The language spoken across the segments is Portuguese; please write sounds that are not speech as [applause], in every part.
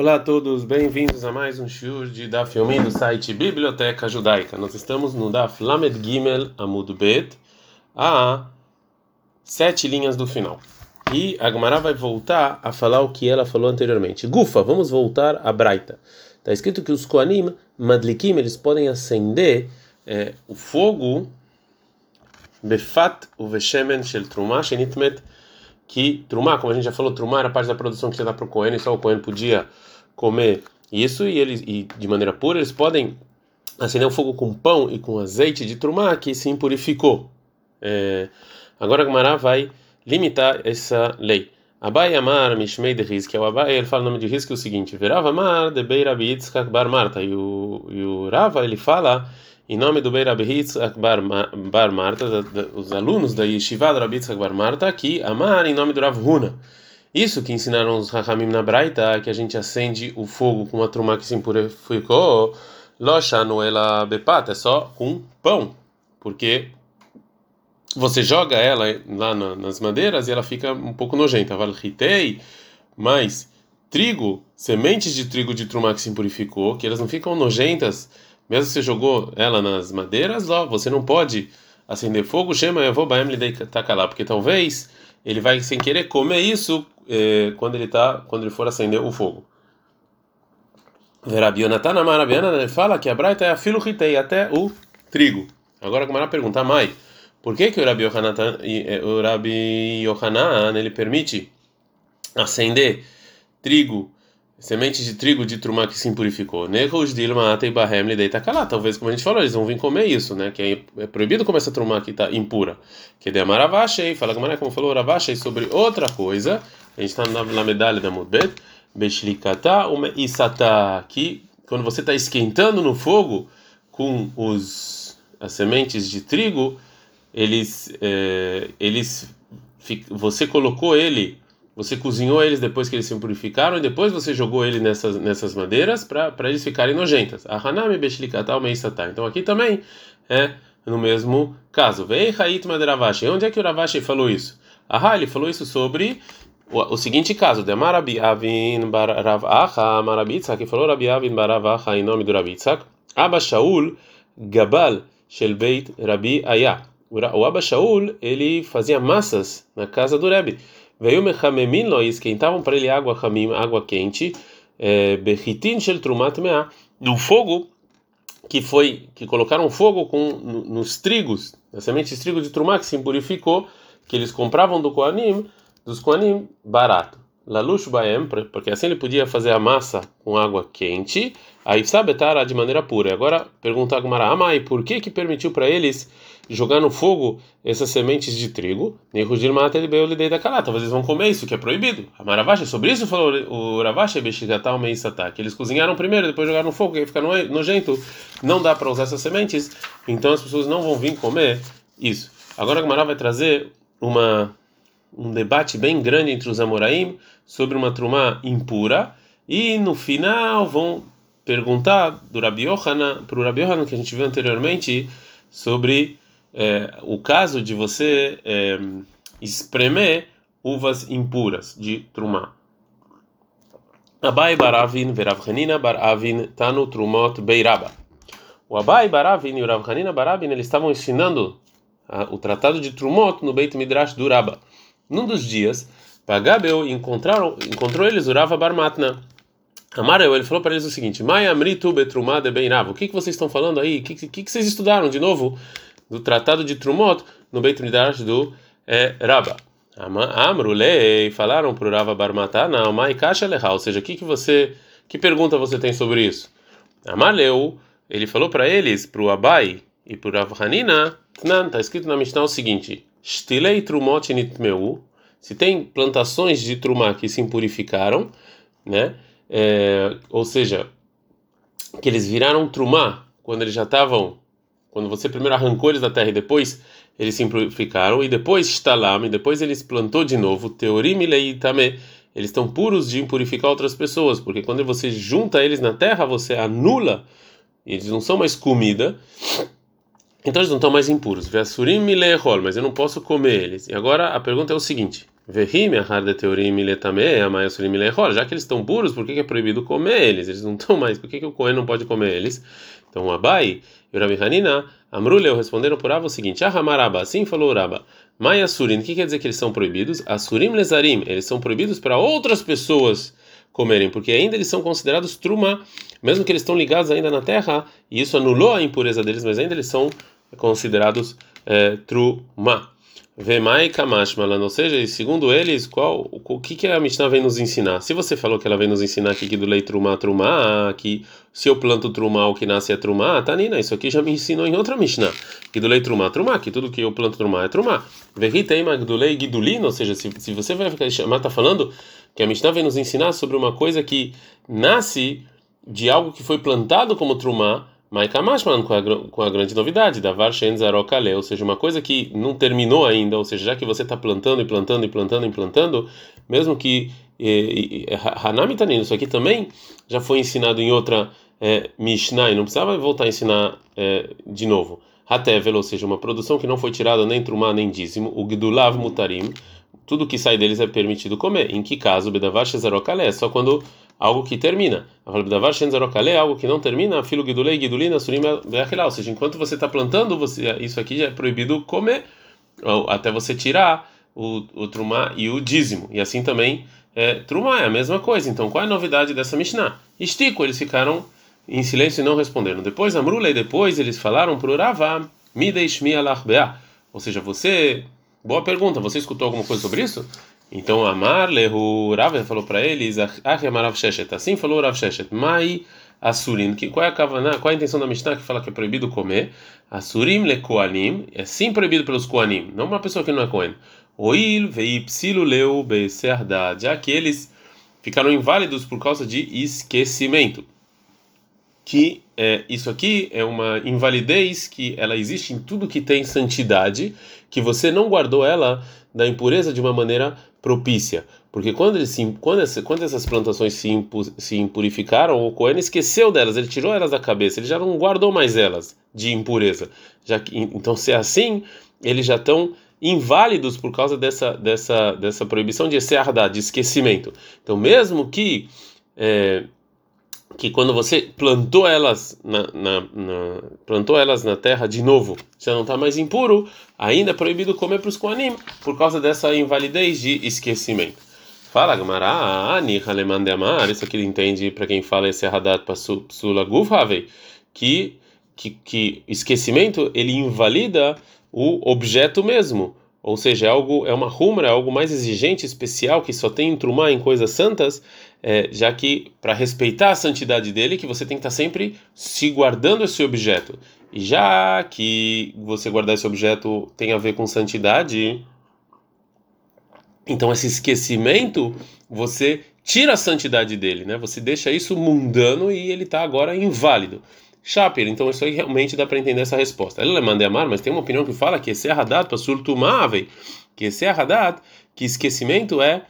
Olá a todos, bem-vindos a mais um shiur de Daf Yomi do site Biblioteca Judaica. Nós estamos no Daf Lamed Gimel Amud Bet, a sete linhas do final. E a Gemara vai voltar a falar o que ela falou anteriormente. Gufa, vamos voltar a Braita. Está escrito que os Koanim, Madlikim, eles podem acender é, o fogo Befat o Veshemen Shel Trumah Shenitmet que Trumá, como a gente já falou, Trumá era parte da produção que já dá para o Cohen, e só o Cohen podia comer isso, e eles, e de maneira pura, eles podem acender o fogo com pão e com azeite de Trumá, que se impurificou. É, agora a Gemara vai limitar essa lei. Abai Amar Mishmei de Riz, que é o Abai, ele fala o nome de Riz, que é o seguinte: Verava Amar de Beirabi Yitzhak Bar Marta. E o, e o Rava, ele fala em nome do Beirabi Yitzhak Bar, Bar Marta, os alunos da Yeshiva do Rabi Yitzhak Bar Marta, que Amar em nome do Rav Huna. Isso que ensinaram os Rahamim na Braita, que a gente acende o fogo com uma truma que se impurificou, Locha Noela Bepat, é só com pão, porque você joga ela lá nas madeiras e ela fica um pouco nojenta. Valritei, mas trigo, sementes de trigo de truma que se impurificou, que elas não ficam nojentas, mesmo se você jogou ela nas madeiras, ó, você não pode acender fogo, chama eu vou lá, porque talvez ele vai sem querer comer isso eh, quando ele tá, quando ele for acender o fogo. Verabionatan Amarabiana fala que a braita é a filo até o trigo. Agora como ela pergunta, mãe, por que que o Rabi Yohanan, eh, o Rabi Yohanan ele permite acender trigo, sementes de trigo de trumá que se impurificou? Talvez, como a gente falou, eles vão vir comer isso, né? Que é, é proibido comer essa trumá que está impura. Que de Amaravashei, fala como falou Ravashei sobre outra coisa. A gente está na medalha da Mudbet, Beshlikata uma Isata, que quando você está esquentando no fogo com os as sementes de trigo eles, é, eles, você colocou ele, você cozinhou eles depois que eles se purificaram e depois você jogou ele nessas, nessas madeiras para eles ficarem nojentas. Então aqui também é no mesmo caso. Onde é que o Ravashi falou isso? Ah, ele falou isso sobre o, o seguinte caso: de Marabi Avin Baravacha, Marabitzak, que falou Rabi Avin Baravacha em nome do Rabitzak, Abba Shaul Gabal Shel Beit Rabi Ayah o Abba Shaul, ele fazia massas na casa do Rebbe. Veio mechamemin lo, esquentavam para ele água hamim, água quente, bechitin shel trumat mea, no fogo que foi que colocaram fogo com nos trigos, nas sementes de trigo de trumá que se impurificou, que eles compravam do Koanim, dos Koanim barato. Lalush baem, porque assim ele podia fazer a massa com água quente, aí sabe de maneira pura. Agora pergunta a Gumara, Amai, por que que permitiu para eles jogar no fogo essas sementes de trigo? Nehujir mata ele lhe da calata. Talvez eles vão comer isso, que é proibido. A Maravacha, sobre isso falou o Ravacha Beshigatal Meisata, que eles cozinharam primeiro, depois jogaram no fogo, que fica nojento. Não dá para usar essas sementes, então as pessoas não vão vir comer isso. Agora a Gumara vai trazer uma um debate bem grande entre os Amoraim sobre uma trumá impura e no final vão perguntar para o Rabi que a gente viu anteriormente sobre é, o caso de você é, espremer uvas impuras de trumá. Abai Baravin Verav Hanina Baravin Tanu Trumot Beiraba. O Abai Baravin e o Rav Hanina Baravin eles estavam ensinando o tratado de Trumot no Beit Midrash do Raba. Num dos dias, Pagabel encontraram, encontrou eles Urava Barmatna. Amareu, ele falou para eles o seguinte: Mai Amritu Betrumade Beinava. O que, que vocês estão falando aí? O que, que, que vocês estudaram de novo do tratado de Trumot no Beit Midrash do é, Raba? Amrulei falaram para o Rava Barmatana, Mai Kasha Leha. Ou seja, que, que você. Que pergunta você tem sobre isso? Amaleu, ele falou para eles, para o Abai e para o Rav Hanina, está escrito na Mishnah o seguinte: Stilei trumot nitmeu. Se tem plantações de trumá que se impurificaram, né? É, ou seja, que eles viraram trumá quando eles já estavam, quando você primeiro arrancou eles da terra e depois eles se impurificaram e depois estalam e depois eles plantou de novo teorim também eles estão puros de impurificar outras pessoas, porque quando você junta eles na terra, você anula, eles não são mais comida, então eles não estão mais impuros. Veasurim milehol, mas eu não posso comer eles. E agora a pergunta é o seguinte: Vehim, de teoria miletame, amai surim milechor. Já que eles estão puros, por que é proibido comer eles? Eles não estão mais. Por que, que o Cohen não pode comer eles? Então, o Abai e o Rabi Hanina, Amruleu responderam por Ava o seguinte: Ahamaraba, assim falou Raba. Mai Asurim, o que quer dizer que eles são proibidos? Asurim lezarim, eles são proibidos para outras pessoas comerem, porque ainda eles são considerados truma, mesmo que eles estão ligados ainda na terra, e isso anulou a impureza deles, mas ainda eles são considerados é, truma. Vemai Kamash Malan, ou seja, segundo eles, qual, o que, que a Mishnah vem nos ensinar? Se você falou que ela vem nos ensinar aqui que do lei Trumá, Trumá, que se eu planto Trumá, o que nasce é Trumá, tá Nina, isso aqui já me ensinou em outra Mishnah, que do lei Trumá, Trumá, que tudo que eu planto Trumá é Trumá. Verriteima do lei Gidulino, ou seja, se, se você vai ficar chamar, tá falando que a Mishnah vem nos ensinar sobre uma coisa que nasce de algo que foi plantado como Trumá, Maikamashman com com a grande novidade da Varshen Zarokale, ou seja, uma coisa que não terminou ainda, ou seja, já que você está plantando e plantando e plantando e plantando, mesmo que Hanami Tanin, isso aqui também já foi ensinado em outra é, Mishnah e não precisava voltar a ensinar é, de novo. Hatevel, ou seja, uma produção que não foi tirada nem trumá nem dízimo, o Gdulav Mutarim, tudo que sai deles é permitido comer. Em que caso, Shezarokale, é só quando algo que termina. algo que não termina, filo gidulei, gidulina, surim ou seja, enquanto você está plantando, você, isso aqui já é proibido comer, até você tirar o, o trumá e o dízimo. E assim também é, trumá é a mesma coisa. Então, qual é a novidade dessa Mishnah? Estico, eles ficaram em silêncio e não responderam. Depois, Amrula, e depois eles falaram para o Ravá, Midei alarbea. Ou seja, você. Boa pergunta, você escutou alguma coisa sobre isso? Então Amar lehu Rav falou para eles, Amarav Sheshet, assim falou Rav Sheshet, Mai Asurim, que qual é a qual é a intenção da Mishnah que fala que é proibido comer? Asurim le Koanim, é sim proibido pelos Koanim, não uma pessoa que não é Kohen. Oil veipsilu leu becerda, já que eles ficaram inválidos por causa de esquecimento. Que é, isso aqui é uma invalidez que ela existe em tudo que tem santidade, que você não guardou ela da impureza de uma maneira propícia. Porque quando, ele se, quando, essa, quando essas plantações se, impu, se impurificaram, o Cohen esqueceu delas, ele tirou elas da cabeça, ele já não guardou mais elas de impureza. Já que, então, se é assim, eles já estão inválidos por causa dessa, dessa, dessa proibição de ser de esquecimento. Então, mesmo que é, que quando você plantou elas na, na, na, plantou elas na terra de novo, já não está mais impuro, ainda é proibido comer para os koanim por causa dessa invalidez de esquecimento. Fala Gamara, amar, isso aqui ele entende para quem fala esse hadat psula gufhavei, que que que esquecimento ele invalida o objeto mesmo. Ou seja, é algo é uma rumra, é algo mais exigente, especial que só tem em trumar em coisas santas é, já que para respeitar a santidade dele, que você tem que estar tá sempre se guardando esse objeto. E já que você guardar esse objeto tem a ver com santidade, então esse esquecimento você tira a santidade dele, né? Você deixa isso mundano e ele está agora inválido. Shaper, então isso aí realmente dá para entender essa resposta. Ela manda amar, mas tem uma opinião que fala que esse é hadat para surtumável, que esse é hadat, que esquecimento é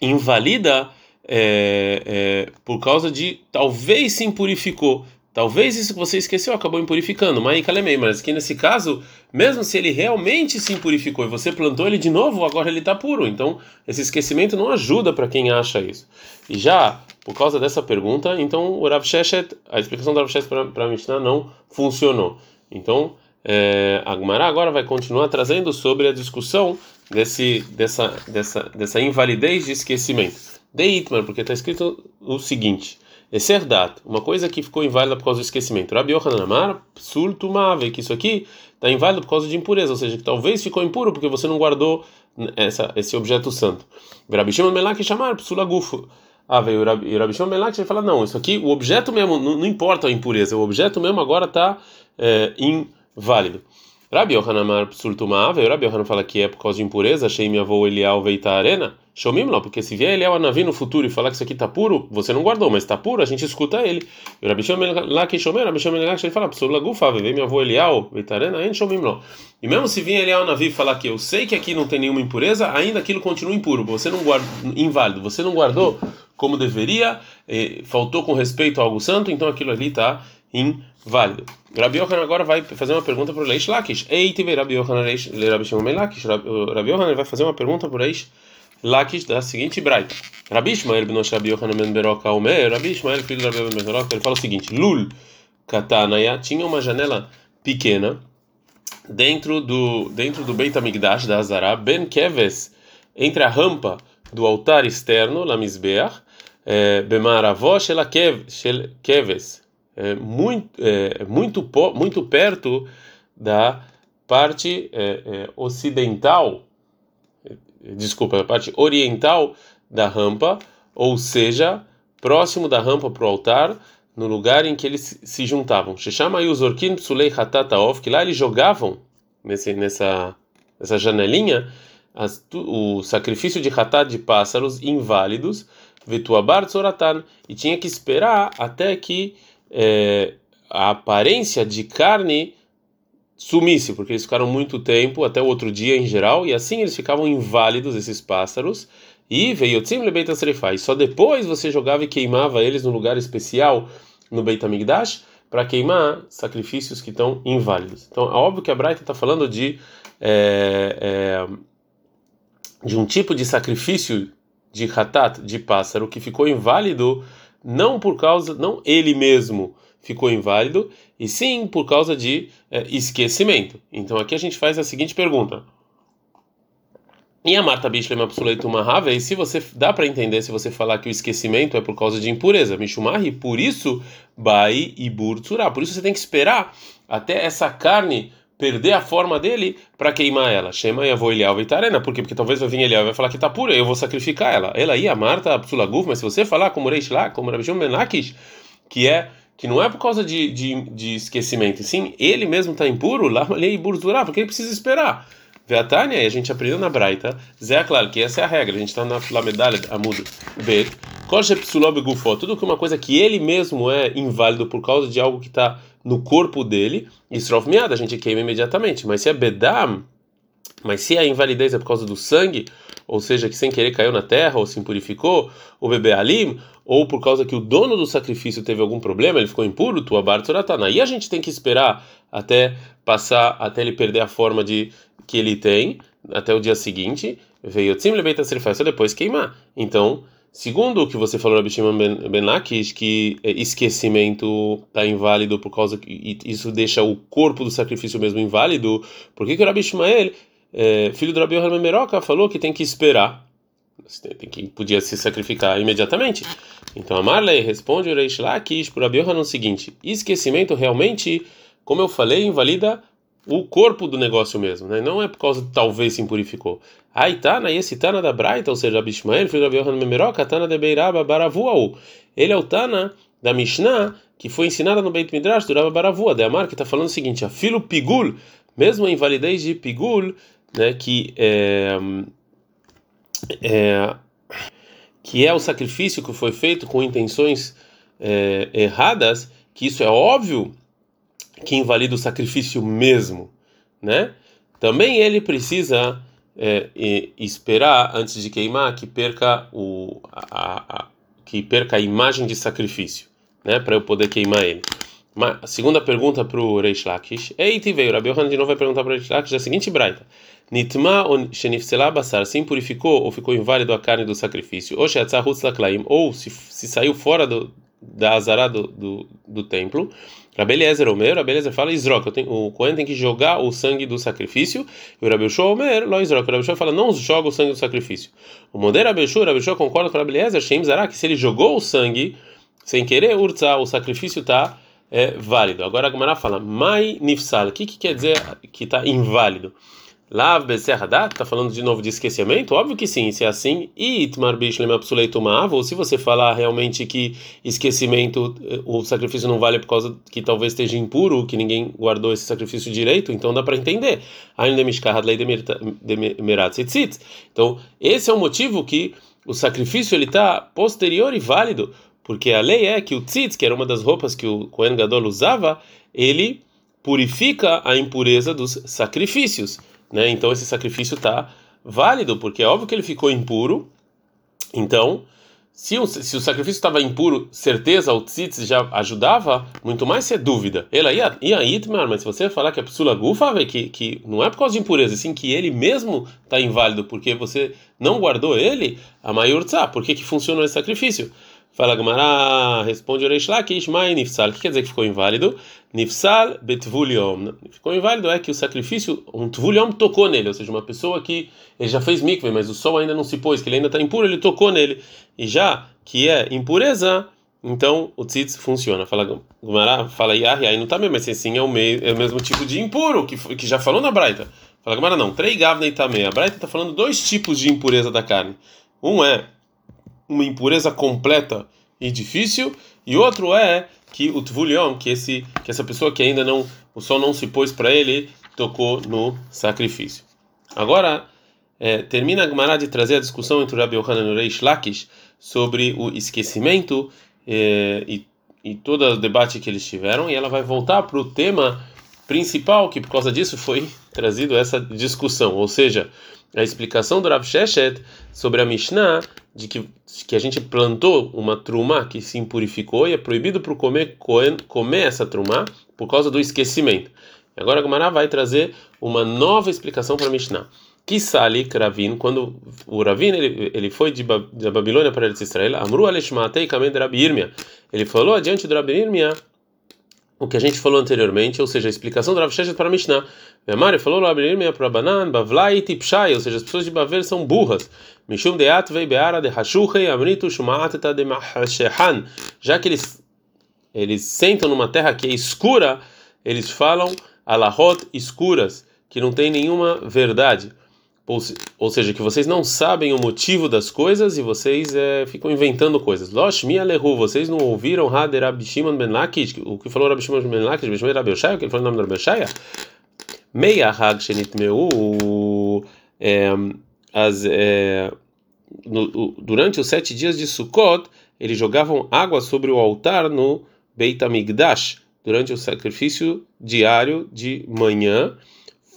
invalida é, é, por causa de talvez se impurificou. Talvez isso que você esqueceu acabou impurificando, mas aqui nesse caso, mesmo se ele realmente se impurificou e você plantou ele de novo, agora ele está puro. Então, esse esquecimento não ajuda para quem acha isso. E já, por causa dessa pergunta, então o Rav Sheshet, a explicação do Rav Sheshet para a Mishnah não funcionou. Então, é, a Gemara agora vai continuar trazendo sobre a discussão desse, dessa, dessa, dessa invalidez de esquecimento. Deitmar, porque está escrito o seguinte: Esserdat, uma coisa que ficou inválida por causa do esquecimento. Rabi Yohanan Amar, Sultumave, que isso aqui está inválido por causa de impureza, ou seja, que talvez ficou impuro porque você não guardou essa, esse objeto santo. Rabi Shimon Melak chamar, Psulagufo. Ah, veio o Rabi Shimon Melak vai falar: não, isso aqui, o objeto mesmo, não, não importa a impureza, o objeto mesmo agora está é, inválido. Rabi Yohanan Amar, Psultumave, Rabi Yohanan fala que é por causa de impureza, achei minha avó Elial Veita Arena. Shomim lá, porque se vier ele é o Anavi no futuro e falar que isso aqui está puro, você não guardou, mas está puro, a gente escuta ele. E o Rabi lá que Shomer, Rabi lá que ele fala, pessoa lagufa, vem meu avô Elial, Veitarena, en Shomim lá. E mesmo se vier Elial Anavi falar que eu sei que aqui não tem nenhuma impureza, ainda aquilo continua impuro, você não guardou, inválido, você não guardou como deveria, faltou com respeito a algo santo, então aquilo ali está inválido. Rabi Yohanan agora vai fazer uma pergunta para o Leish Lakish. Ei, tive Rabi Yohanan, Rabi Shimon Lakish. Rabi Yohanan vai fazer uma pergunta para o Leish Lakish. Lakish da seguinte braita. Rabi Ishmael ben Rabi Yohanan ben Beroka Omer, Rabi Ishmael filho de Rabi ben Beroka, ele fala o seguinte: Lul Katanaya tinha uma janela pequena dentro do dentro do Beit Hamikdash da Azara, Ben Keves, entre a rampa do altar externo, la Mizbeach, é, Bemaravó Shel Keves, é, muito é, muito muito perto da parte é, é, ocidental, desculpa, a parte oriental da rampa, ou seja, próximo da rampa para o altar, no lugar em que eles se juntavam. Shechama os orkin psulei hatataov, que lá eles jogavam nesse, nessa, nessa janelinha as, o sacrifício de hatat de pássaros inválidos, vetuabar tzoratan, e tinha que esperar até que é, a aparência de carne sumisse, porque eles ficaram muito tempo, até o outro dia em geral, e assim eles ficavam inválidos, esses pássaros, e veio Tzim Beit E só depois você jogava e queimava eles no lugar especial no Beit Amigdash para queimar sacrifícios que estão inválidos. Então, é óbvio que a Braita está falando de é, é, de um tipo de sacrifício de hatat, de pássaro, que ficou inválido não por causa, não ele mesmo ficou inválido, e sim por causa de é, esquecimento. Então aqui a gente faz a seguinte pergunta. E a Marta Bishlem Absoluto Mahave, e se você dá para entender se você falar que o esquecimento é por causa de impureza, Mishumahi, por isso Bai e Burtsura, por isso você tem que esperar até essa carne perder a forma dele para queimar ela. Shema e avô Eliel Vitarena, por quê? Porque talvez vai vir Eliel vai falar que está pura, eu vou sacrificar ela. Ela aí, a Marta Absolaguf, mas se você falar como Reish lá, como Rabishon Menakish, que é que não é por causa de, de, de esquecimento, sim, ele mesmo está impuro, lá e Burtsura, porque ele precisa esperar. Veatânia, e a gente aprendeu na Braita, Zé claro que essa é a regra, a gente está na, na medalha, Amud Bet, Gufo, tudo que é uma coisa que ele mesmo é inválido por causa de algo que está no corpo dele, Isrof Miada, a gente queima imediatamente, mas se é Bedam, mas se a invalidez é por causa do sangue, ou seja, que sem querer caiu na terra ou se impurificou, o bebê alim, ou por causa que o dono do sacrifício teve algum problema, ele ficou impuro, tua bartzoratana. Aí a gente tem que esperar até passar, até ele perder a forma de que ele tem até o dia seguinte, veio Tzim Lebeita Serifai, só depois queimar. Então, segundo o que você falou, Rabi Shimon Ben, ben Lakish, que esquecimento está inválido por causa que isso deixa o corpo do sacrifício mesmo inválido, por que, que o Rabi Shmael, é, filho do Rabi Yohanan Meroca, falou que tem que esperar? Tem que podia se sacrificar imediatamente. Então a Marley responde o Reish Lakish para Rabi Yohanan o seguinte: esquecimento realmente, como eu falei, invalida o corpo do negócio mesmo, né? Não é por causa de talvez se impurificou. Tá, e esse Tana da Braita, ou seja, Abishmael, filho de Yohanan Memeroca, Tana de Beiraba Baravuau. Ele é o Tana da Mishnah que foi ensinada no Beit Midrash do Baravua, de Amar, que está falando o seguinte: a filo pigul, mesmo a invalidez de pigul, né, que é, é, que é o sacrifício que foi feito com intenções é, erradas, que isso é óbvio que invalida o sacrifício mesmo, né? Também ele precisa é, esperar antes de queimar que perca o a, a, que perca a imagem de sacrifício, né? Para eu poder queimar ele. Mas, a segunda pergunta para o Reish Lakish. Eita, veio. Rabi Yohanan de novo vai perguntar para o Reish Lakish a seguinte braita. Nitma shenifsela basar, se impurificou ou ficou inválido a carne do sacrifício, ou laklaim, ou se, se saiu fora do, da azara do, do, do templo, Rabeliezer Omer, Rabeliezer fala Isroc, o Cohen tem que jogar o sangue do sacrifício, e o Rabelshua Omer, Lo Isroc, o Rabelshua fala não joga o sangue do sacrifício. O Moder Rabelshua, Rabelshua concorda com o Rabeliezer, Shem que se ele jogou o sangue sem querer o sacrifício está é, válido. Agora a Gemara fala Mai Nifsal, o que, que quer dizer que está inválido? Lav Beserradat, está falando de novo de esquecimento? Óbvio que sim, se é assim. E Itmar Bishlem Absoleitumava, ou se você falar realmente que esquecimento, eh, o sacrifício não vale por causa que talvez esteja impuro, que ninguém guardou esse sacrifício direito, então dá para entender. Então, esse é o motivo que o sacrifício ele está posterior e válido, porque a lei é que o tzitz, que era uma das roupas que o Kohen Gadol usava, ele purifica a impureza dos sacrifícios né? Então esse sacrifício está válido, porque é óbvio que ele ficou impuro. Então, se o, se o sacrifício estava impuro, certeza, o tzitz já ajudava, muito mais se é dúvida. Ela ia, ia itmar, mas se você falar que é psula gufa, que, que não é por causa de impureza, sim que ele mesmo está inválido, porque você não guardou ele, a maior tzá, por que, que funcionou esse sacrifício? Fala Gamara, responde Oreish Lakish, Mai Nifsal. O que quer dizer que ficou inválido? Nifsal betvuliom. Ficou inválido é que o sacrifício, um tvuliom tocou nele, ou seja, uma pessoa que ele já fez mikve, mas o sol ainda não se pôs, que ele ainda está impuro, ele tocou nele. E já que é impureza, então o tzitz funciona. Fala Gamara, fala Yahi, aí não está mesmo, mas assim é o, meio, é o mesmo tipo de impuro que, que já falou na Braita. Fala Gamara, não, três gavnei também. A Braita está falando dois tipos de impureza da carne. Um é uma impureza completa e difícil, e outro é que o tvulion, que esse que essa pessoa que ainda não o sol não se pôs para ele, tocou no sacrifício. Agora é, termina a Gemara de trazer a discussão entre o Rabi Yohanan e o Reish Lakish sobre o esquecimento é, e, e todo o debate que eles tiveram, e ela vai voltar para o tema principal, que por causa disso foi [laughs] trazido essa discussão, ou seja, a explicação do Rav Sheshet sobre a Mishnah de que, que a gente plantou uma truma que se impurificou e é proibido para comer, comer essa truma por causa do esquecimento. Agora a vai trazer uma nova explicação para a Mishnah. Kisali Kravin, quando o Ravin ele, ele foi de, ba, de Babilônia para Israel, Amru Aleshmatei Kamen Rabi Irmia. Ele falou adiante do Rabi Irmia o que a gente falou anteriormente, ou seja, a explicação do Rav Sheshet para a Mishnah. Mari falou para Banan, Bavlai Tipshai, ou seja, as pessoas de Bavel são burras. Mishum deat vei beara de hashuchei amritu shumaateta de mahashehan. Já que eles eles sentam numa terra que é escura, eles falam alahot escuras, que não tem nenhuma verdade. Ou, ou seja, que vocês não sabem o motivo das coisas e vocês é, ficam inventando coisas. Losh mi alehu, vocês não ouviram Hader Abishimon ben Lakish, o que falou Rabishimon ben Lakish, Bishmei Rabi Oshaya, o que ele falou no nome do Rabi? Meia Hag Shenit Meu, é, as, é, no, durante os sete dias de Sukkot, eles jogavam água sobre o altar no Beit HaMikdash, durante o sacrifício diário de manhã,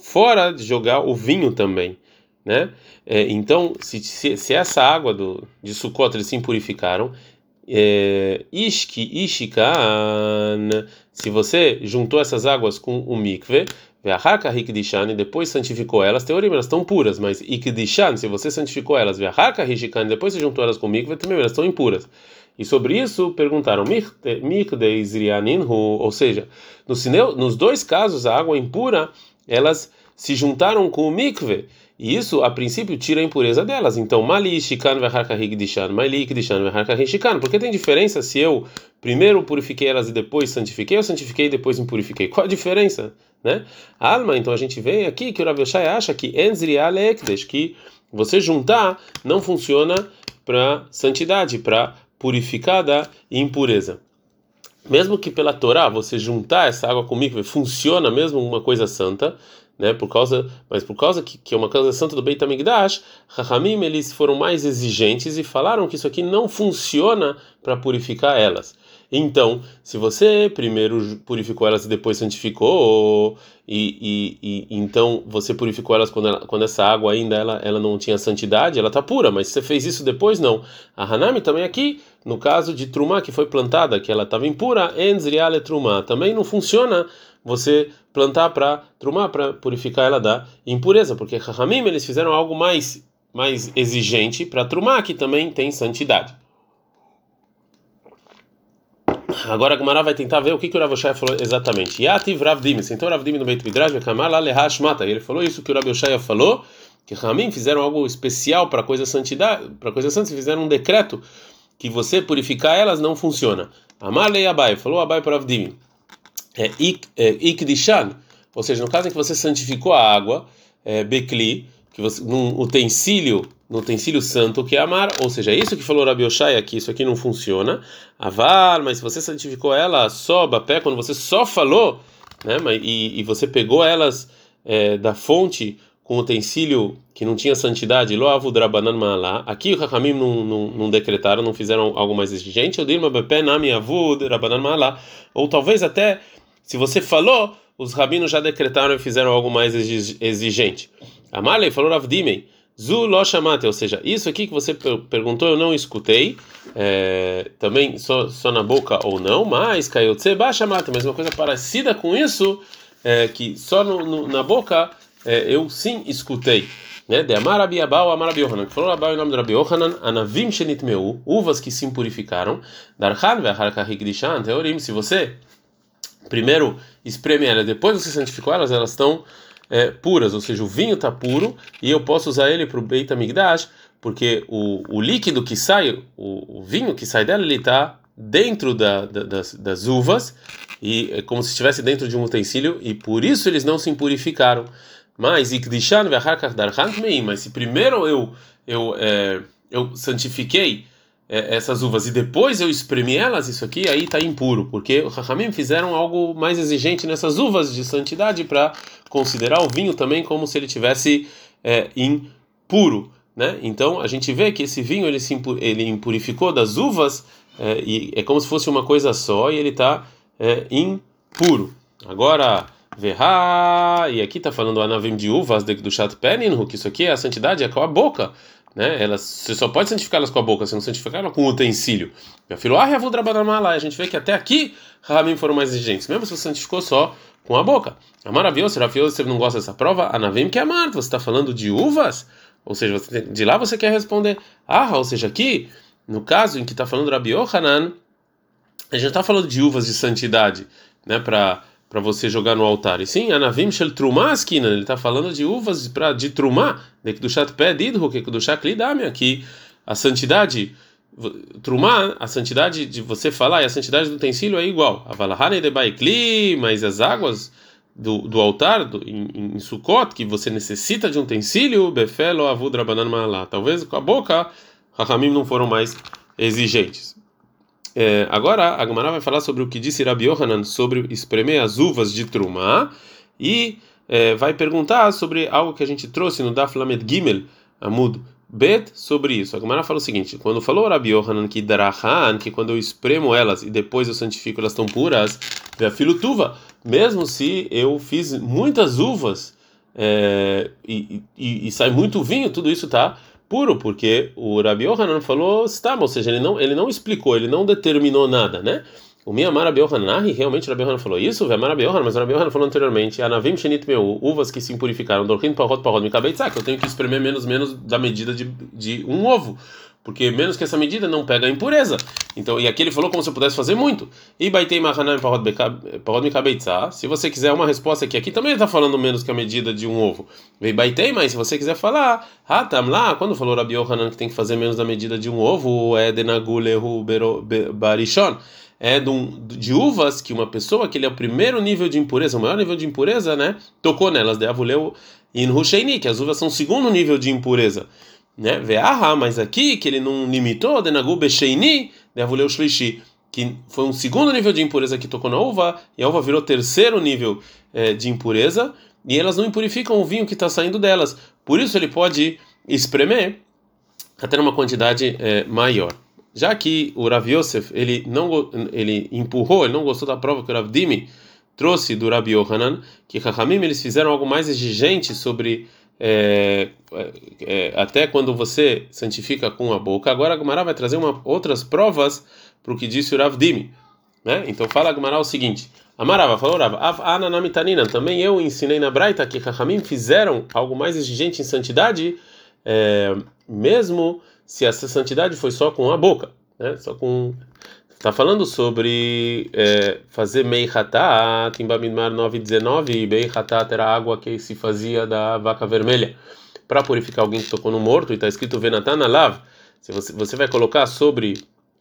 fora de jogar o vinho também né? É, então, se, se, se, essa água do, de Sukkot eles se impurificaram, é, Ishki, Ishikan, se você juntou essas águas com o mikve, Ve'ahaka Hikdishan, e depois santificou elas, teoria elas estão puras, mas Ikdishan, se você santificou elas, Ve'ahaka Hishikan, depois você juntou elas com o mikve, também elas estão impuras. E sobre isso perguntaram, ou seja, nos dois casos a água impura, elas se juntaram com o mikve, e isso, a princípio, tira a impureza delas. Então, mali shikan dishan, mali dishan shikan. Porque tem diferença se eu primeiro purifiquei elas e depois santifiquei, ou santifiquei e depois me purifiquei? Qual a diferença? Né? Alma, então a gente vê aqui que o Rav Yoshai acha que ekdesh, que você juntar não funciona para santidade, para purificar da impureza. Mesmo que pela Torá você juntar essa água comigo funciona mesmo uma coisa santa, né? Por causa, mas por causa que, que é uma casa santa do Beit Hamikdash, Rahamim eles foram mais exigentes e falaram que isso aqui não funciona para purificar elas. Então, se você primeiro purificou elas e depois santificou, e, e, e então você purificou elas quando, ela, quando essa água ainda ela, ela não tinha santidade, ela está pura, mas se você fez isso depois, não. A Hanami também aqui, no caso de Trumá, que foi plantada, que ela estava impura, Enzriale Trumá, também não funciona você plantar para Trumá, para purificar ela da impureza, porque Rahamim eles fizeram algo mais, mais exigente para Trumá, que também tem santidade. Agora a Gemara vai tentar ver o que, que o Rav Oshaya falou exatamente. Yativ Rav Dimi, sentou Rav Dimi no Beit Midrash, Kamar lá lehash mata. Ele falou isso que o Rav Oshaya falou, que Ramim fizeram algo especial para coisa santidade, para coisa santa, fizeram um decreto que você purificar elas não funciona. Amar lei Abai, falou Abai para Rav Dimi. É, é ikdishan, ou seja, no caso em que você santificou a água, é, bekli, que você, num utensílio no utensílio santo que é amar, ou seja, é isso que falou Rabi Oshai aqui, isso aqui não funciona. Avar, mas se você santificou ela só pé quando você só falou, né, e, e você pegou elas é, da fonte com utensílio que não tinha santidade, lo avudrabanan malá. Aqui o Hakamim não, não, não, decretaram, não fizeram algo mais exigente. Eu dirma bepé nami avudrabanan malá. Ou talvez até, se você falou, os rabinos já decretaram e fizeram algo mais exigente. Amalei falou Ravdimei Zu lo chamate, ou seja, isso aqui que você perguntou eu não escutei, é, também só, só na boca ou não, mas kayotse ba chamate, mas uma coisa parecida com isso, é, que só no, no, na boca é, eu sim escutei. Né? De Amar Rabi Abau, Amar Rabi Yohanan, que falou Abau em nome de Rabi Yohanan, Anavim Shenitmeu, uvas que se impurificaram, Darchan Ve'achar Kahikdishan, Teorim, se você primeiro espreme elas, depois você santificou elas, elas estão é, puras, ou seja, o vinho está puro e eu posso usar ele para o Beit HaMikdash, porque o, o líquido que sai, o, o vinho que sai dela, ele está dentro da, da, das, das uvas e é como se estivesse dentro de um utensílio e por isso eles não se impurificaram. Mas mas se primeiro eu eu é, eu santifiquei essas uvas e depois eu espremi elas, isso aqui aí está impuro, porque os Rahamim fizeram algo mais exigente nessas uvas de santidade para considerar o vinho também como se ele tivesse é, impuro, né? Então a gente vê que esse vinho ele se ele impurificou das uvas é, e é como se fosse uma coisa só e ele está é, impuro. Agora Verra, e aqui está falando anavim de uvas do chat penin, que isso aqui é a santidade, é com a boca né? Elas, você só pode santificá-las com a boca, você não santificar elas com utensílio. Meu filho, ah, vou lá. A gente vê que até aqui Ramim foram mais exigentes, mesmo se você santificou só com a boca. É maravilhoso, maravilhoso, você não gosta dessa prova? Anavim que é amargo, você está falando de uvas? Ou seja, de lá você quer responder, ah, ou seja, aqui, no caso em que está falando Rabi Yohanan, a gente está falando de uvas de santidade, né, para para você jogar no altar. E sim, Anavim Shel Trumah Askina, ele está falando de uvas pra, de Trumah, do chat pedido, que do chat lidame, que a santidade, Trumah, a santidade de você falar e a santidade do utensílio é igual. Avalahane de Baikli, mas as águas do, do altar do, em, em Sukkot, que você necessita de um utensílio, Befelo Avud Rabanan Malá. Talvez com a boca, Rahamim não foram mais exigentes. É, agora a Gemara vai falar sobre o que disse Rabi Yohanan sobre espremer as uvas de Trumá e é, vai perguntar sobre algo que a gente trouxe no Daf Lamed Gimel, Amud Bet, sobre isso. A Gemara fala o seguinte: quando falou Rabi Yohanan que Darahan, que quando eu espremo elas e depois eu santifico elas estão puras, filo tuva, mesmo se eu fiz muitas uvas é, e, e, e sai muito vinho, tudo isso está puro, porque o Rabi Yohanan falou está, ou seja, ele não, ele não explicou, ele não determinou nada, né? O Miyamar Rabi Yohanan, realmente Rabi Yohanan falou isso, Vemar Rabi Yohanan, mas Rabi Yohanan falou anteriormente, Anavim Shenit Meu, uvas que se impurificaram, Dorkin Parrot Parrot Mikabeitzak, que eu tenho que espremer menos menos da medida de, de um ovo porque menos que essa medida não pega a impureza. Então, e aqui ele falou como se eu pudesse fazer muito. E baitei mahanam parod mikabeitza. Se você quiser uma resposta aqui, aqui também está falando menos que a medida de um ovo. Vei baitei, mas se você quiser falar, hatam lá, quando falou Rabi Yohanan que tem que fazer menos da medida de um ovo, é denagulehu barishon. É de uvas que uma pessoa que ele é o primeiro nível de impureza, o maior nível de impureza, né? Tocou nelas, de avuleu in que as uvas são o segundo nível de impureza né? Ve'aha, mas aqui que ele não limitou, denagu becheini, devuleu shlishi, que foi um segundo nível de impureza que tocou na uva, e a uva virou terceiro nível é, de impureza, e elas não impurificam o vinho que está saindo delas. Por isso ele pode espremer até numa quantidade é, maior. Já que o Rav Yosef, ele não ele empurrou, ele não gostou da prova que o Rav Dimi trouxe do Rabi Yohanan, que Chachamim eles fizeram algo mais exigente sobre é, é, até quando você santifica com a boca. Agora a Gumara vai trazer uma, outras provas para o que disse o Rav Dimi. Né? Então fala a Gumara o seguinte: Amarava falou Rav, também eu ensinei na Braita que Rahamim fizeram algo mais exigente em santidade, é, mesmo se essa santidade foi só com a boca, né? só com Está falando sobre é, fazer Meihatat, em Bamidmar 9,19, Meihatat era a água que se fazia da vaca vermelha para purificar alguém que tocou no morto, e está escrito Venatan Alav. Se você, você vai colocar sobre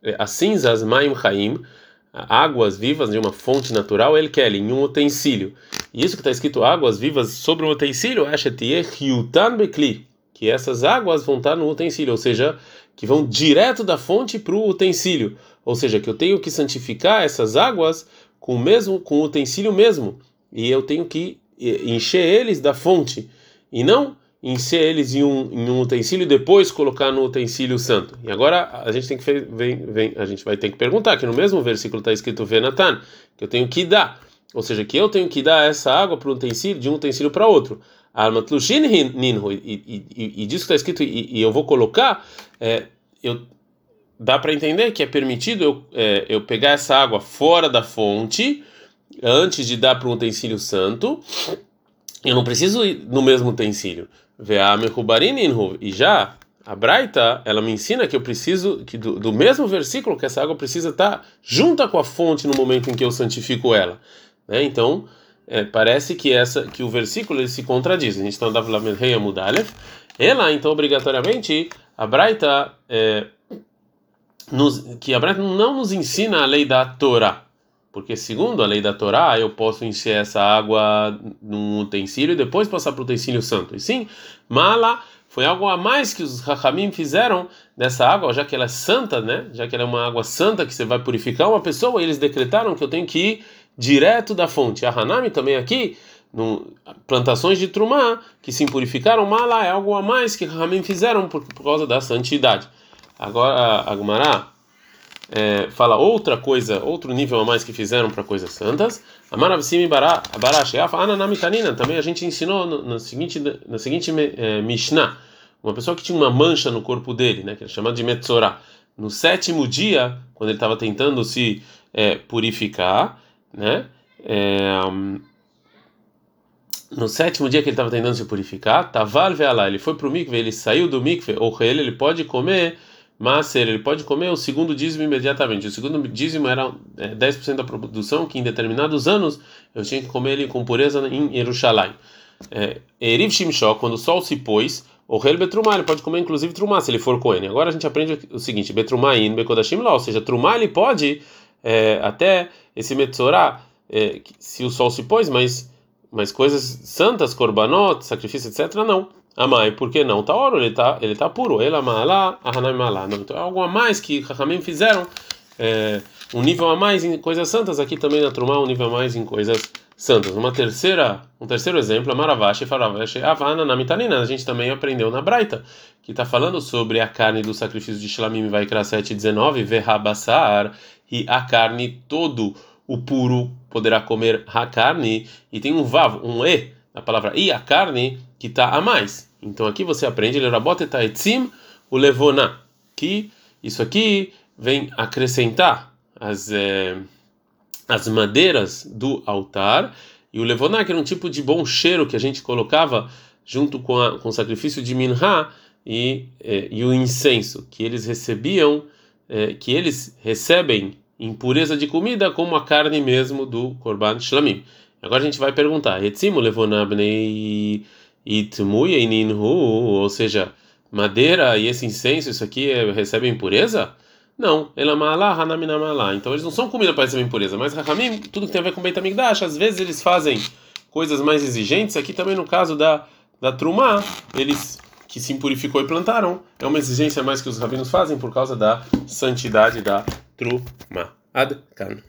é, as cinzas Maim Chaim, águas vivas de uma fonte natural, ele quer em um utensílio. E isso que está escrito águas vivas sobre um utensílio, que essas águas vão estar no utensílio, ou seja, que vão direto da fonte para o utensílio. Ou seja, que eu tenho que santificar essas águas com o mesmo, com o utensílio mesmo, e eu tenho que encher eles da fonte e não encher eles em um, em um utensílio e depois colocar no utensílio santo. E agora a gente tem que vem, vem, a gente vai ter que perguntar que no mesmo versículo está escrito Venatan, que eu tenho que dar, ou seja, que eu tenho que dar essa água para um utensílio de um utensílio para outro. Almatlushin ninhu, e disso que está escrito, e, eu vou colocar, é, eu, dá para entender que é permitido eu, é, eu pegar essa água fora da fonte antes de dar para um utensílio santo. Eu não preciso ir no mesmo utensílio. E já a Braita, ela me ensina que eu preciso que do, do mesmo versículo que essa água precisa estar junta com a fonte no momento em que eu santifico ela. Né? Então, é, parece que essa que o versículo ele se contradiz. A gente está andando lá. Ela, então, obrigatoriamente, a Braita, é, nos, que a Braita não nos ensina a lei da Torá. Porque, segundo a lei da Torá, eu posso encher essa água num utensílio e depois passar para o utensílio santo. E sim, mala foi algo a mais que os Rahamim fizeram dessa água, já que ela é santa, né? Já que ela é uma água santa que você vai purificar uma pessoa, eles decretaram que eu tenho que ir direto da fonte. A Hanami também aqui, no, plantações de Trumá que se purificaram, mala é algo a mais que Rahamim fizeram por, por causa da santidade. Agora a Gumará é, fala outra coisa, outro nível a mais que fizeram para coisas santas. Amaravsimi Barash, Ananamitanina, também a gente ensinou no, no seguinte, na seguinte é, Mishnah, uma pessoa que tinha uma mancha no corpo dele, né, que é chamado de Metzorah. No sétimo dia, quando ele estava tentando se é, purificar, né, é, no sétimo dia que ele estava tentando se purificar, ele foi para o mikve, ele saiu do mikve, ou ele, ele pode comer Maser, ele pode comer o segundo dízimo imediatamente. O segundo dízimo era 10% é, da produção, que em determinados anos eu tinha que comer ele com pureza em Jerusalém. Eriv Shimshó, quando o sol se pôs, o rei Betrumá, ele pode comer inclusive Trumá, se ele for Cohen. Agora a gente aprende o seguinte: Betrumá in Bekodashim ou seja, Trumá ele pode é, até esse Metzorá, é, se o sol se pôs, mas, mas coisas santas, korbanot, sacrifício, etc., não. Amai, por que não? Tá ouro, ele tá, ele tá puro. Ele amalá, ahanai malá. Então é algo a mais que Rahamim fizeram, é, um nível a mais em coisas santas. Aqui também na Trumá, um nível a mais em coisas santas. Uma terceira, um terceiro exemplo, a Maravashi, Faravashi, Avana, Namitanina. A gente também aprendeu na Braita, que está falando sobre a carne do sacrifício de Shlamim, vai criar 7,19, Verrabassar, e a carne, todo o puro poderá comer a carne, e tem um vav, um e, a palavra e a carne que está a mais. Então aqui você aprende Lerabot etzim o levona, que isso aqui vem acrescentar as, é, as madeiras do altar e o levoná que era um tipo de bom cheiro que a gente colocava junto com, a, com o sacrifício de minha e, é, e o incenso que eles recebiam, é, que eles recebem em pureza de comida como a carne mesmo do korban shlamim. Agora a gente vai perguntar, etzimu levoná bnei ou seja, madeira e esse incenso, isso aqui é, recebe impureza? Não, elamalá, hanaminamalá. Então eles não são comida para receber impureza, mas Rahamim, tudo que tem a ver com Beit HaMikdash, às vezes eles fazem coisas mais exigentes. Aqui também no caso da, da Trumá, eles que se impurificou e plantaram, é uma exigência mais que os rabinos fazem por causa da santidade da Trumá. Ad -kan.